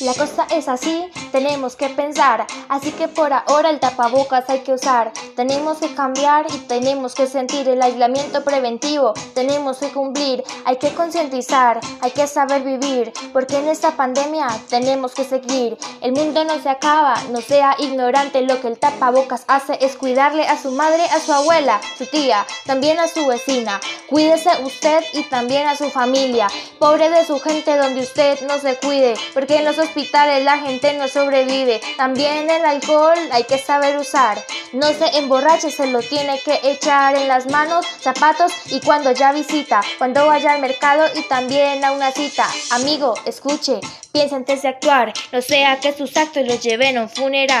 La cosa es así, tenemos que pensar, así que por ahora el tapabocas hay que usar. Tenemos que cambiar y tenemos que sentir el aislamiento preventivo, tenemos que cumplir, hay que concientizar, hay que saber vivir, porque en esta pandemia tenemos que seguir. El mundo no se acaba, no sea ignorante, lo que el tapabocas hace es cuidarle a su madre, a su abuela, su tía, también a su vecina. Cuídese usted y también a su familia. Pobre de su gente donde usted no se cuide, porque en los hospitales la gente no sobrevive. También el alcohol hay que saber usar. No se emborrache, se lo tiene que echar en las manos, zapatos y cuando ya visita, cuando vaya al mercado y también a una cita. Amigo, escuche, piensa antes de actuar, no sea que sus actos los lleven a un funeral.